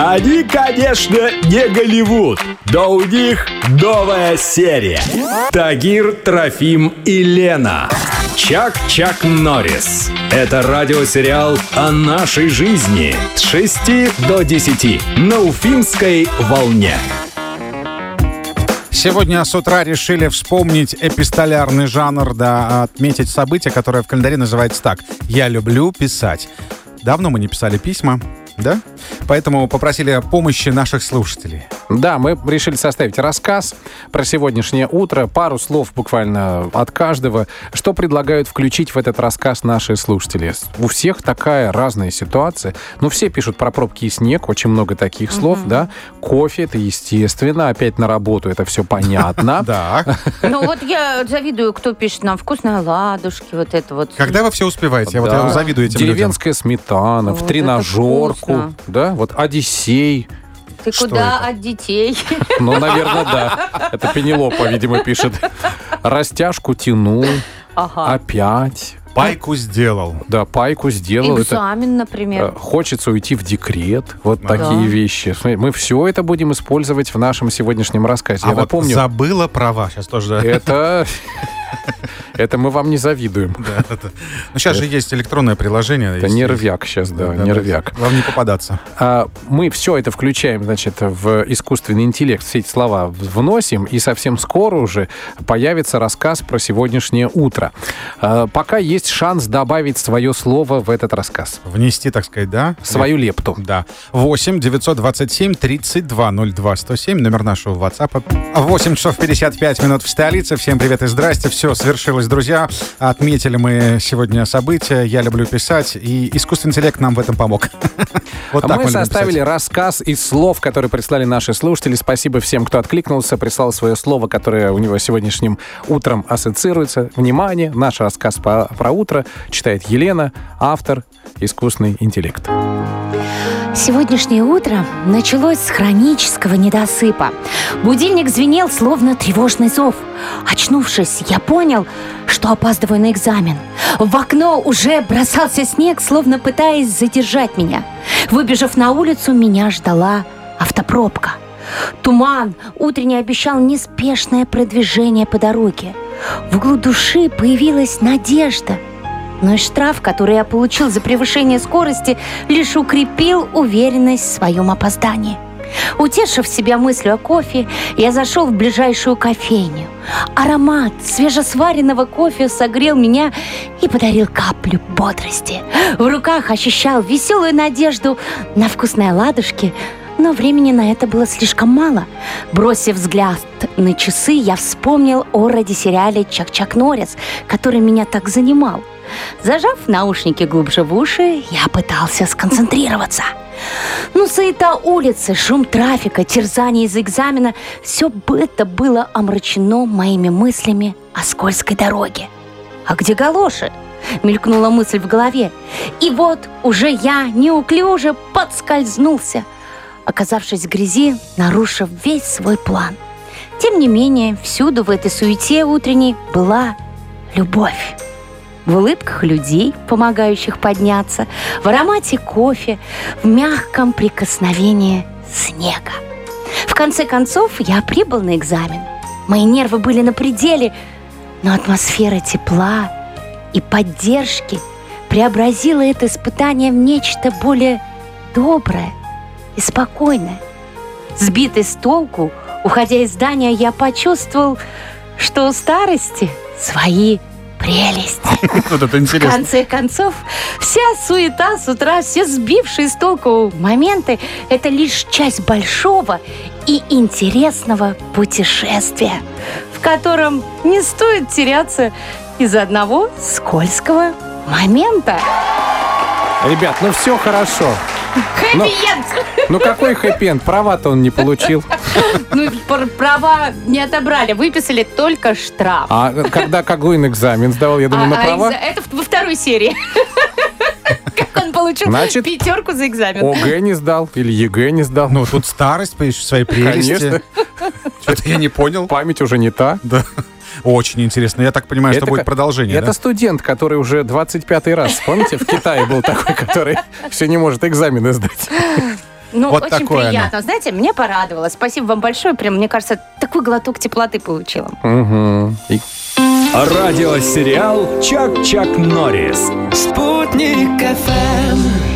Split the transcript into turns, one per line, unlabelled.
Они, конечно, не Голливуд, но у них новая серия. Тагир, Трофим и Лена. Чак-Чак Норрис. Это радиосериал о нашей жизни с 6 до 10 на Уфимской волне.
Сегодня с утра решили вспомнить эпистолярный жанр, да, отметить событие, которое в календаре называется так. «Я люблю писать». Давно мы не писали письма, да? Поэтому попросили помощи наших слушателей.
Да, мы решили составить рассказ про сегодняшнее утро, пару слов буквально от каждого. Что предлагают включить в этот рассказ наши слушатели? У всех такая разная ситуация. Ну, все пишут про пробки и снег, очень много таких слов, да? Кофе, это естественно, опять на работу, это все понятно.
Да.
Ну вот я завидую, кто пишет нам вкусные ладушки, вот это вот.
Когда вы все успеваете? Я вот завидую этим людям.
Деревенская сметана, в тренажерку. Да, вот Одиссей.
Ты
Что
куда
это?
от детей?
Ну, наверное, да. Это Пенелопа, видимо, пишет. Растяжку тянул,
Ага.
опять.
Пайку сделал.
Да, пайку сделал. Это,
Экзамен,
э,
например.
хочется уйти в декрет. Вот
Да.
такие вещи. Мы все это будем использовать в нашем сегодняшнем рассказе.
А
Я
вот
напомню,
забыла права. Сейчас тоже...
это... Это мы вам не завидуем.
Да, это- Ну, сейчас же есть электронное приложение.
Это
есть-
нервяк сейчас, да,
Да, да,
нервяк.
да. Вам не попадаться.
А, мы все это включаем, значит, в искусственный интеллект, все эти слова вносим, и совсем скоро уже появится рассказ про сегодняшнее утро. А, пока есть шанс добавить свое слово в этот рассказ,
Внести, так сказать, да?
свою лепту.
Да. 8 927 32 02 107, номер нашего WhatsApp. 8 часов 55 минут в столице. Всем привет и здрасте. Все свершилось, друзья. Отметили мы сегодня события. Я люблю писать, и искусственный интеллект нам в этом помог. Вот
А
так
мы
любим
составили
писать.
рассказ из слов, которые прислали наши слушатели. Спасибо всем, кто откликнулся, прислал свое слово, которое у него сегодняшним утром ассоциируется. Внимание, наш рассказ по- про утро читает Елена, автор «Искусственный интеллект».
Сегодняшнее утро началось с хронического недосыпа. Будильник звенел, словно тревожный зов. Очнувшись, я понял, что опаздываю на экзамен. В окно уже бросался снег, словно пытаясь задержать меня. Выбежав на улицу, меня ждала автопробка. Туман утренний обещал неспешное продвижение по дороге. В углу души появилась надежда – но и штраф, который я получил за превышение скорости, лишь укрепил уверенность в своем опоздании. Утешив себя мыслью о кофе, я зашел в ближайшую кофейню. Аромат свежесваренного кофе согрел меня и подарил каплю бодрости. В руках ощущал веселую надежду на вкусные ладушки, но времени на это было слишком мало. Бросив взгляд на часы, я вспомнил о радиосериале «Чак-Чак Норрис», который меня так занимал. Зажав наушники глубже в уши, я пытался сконцентрироваться. Ну, суета улицы, шум трафика, терзание из экзамена – все это было омрачено моими мыслями о скользкой дороге. «А где галоши?» – мелькнула мысль в голове. И вот уже я неуклюже подскользнулся, оказавшись в грязи, нарушив весь свой план. Тем не менее, всюду в этой суете утренней была любовь в улыбках людей, помогающих подняться, в аромате кофе, в мягком прикосновении снега. В конце концов, я прибыл на экзамен. Мои нервы были на пределе, но атмосфера тепла и поддержки преобразила это испытание в нечто более доброе и спокойное. Сбитый с толку, уходя из здания, я почувствовал, что у старости свои прелести.
Вот это
В
интересно.
конце концов, вся суета с утра, все сбившие с толку моменты – это лишь часть большого и интересного путешествия, в котором не стоит теряться из-за одного скользкого момента.
Ребят, ну все хорошо.
Хэппи-энд!
Ну какой хэппи Права-то он не получил.
Ну, пр- права не отобрали, выписали только штраф.
А когда какой экзамен сдавал, я думаю, на
А- а
права?
Это во второй серии. Как он получил
Значит,
пятерку за экзамен.
ОГЭ не сдал или ЕГЭ не сдал.
Ну, тут старость, понимаешь, свои прелести.
Конечно.
Что-то я не понял.
Память уже не та.
Да. Очень интересно. Я так понимаю, что
Это
будет
ка-
продолжение,
Это
да?
студент, который уже 25-й раз, помните, в Китае был такой, который все не может экзамены сдать.
Ну,
вот
очень
такое оно.
приятно. Знаете, мне порадовало. Спасибо вам большое. Прям, мне кажется, такой глоток теплоты получила.
Мгм. И
Радиосериал «Чак-Чак Норрис».
Спутник ФМ.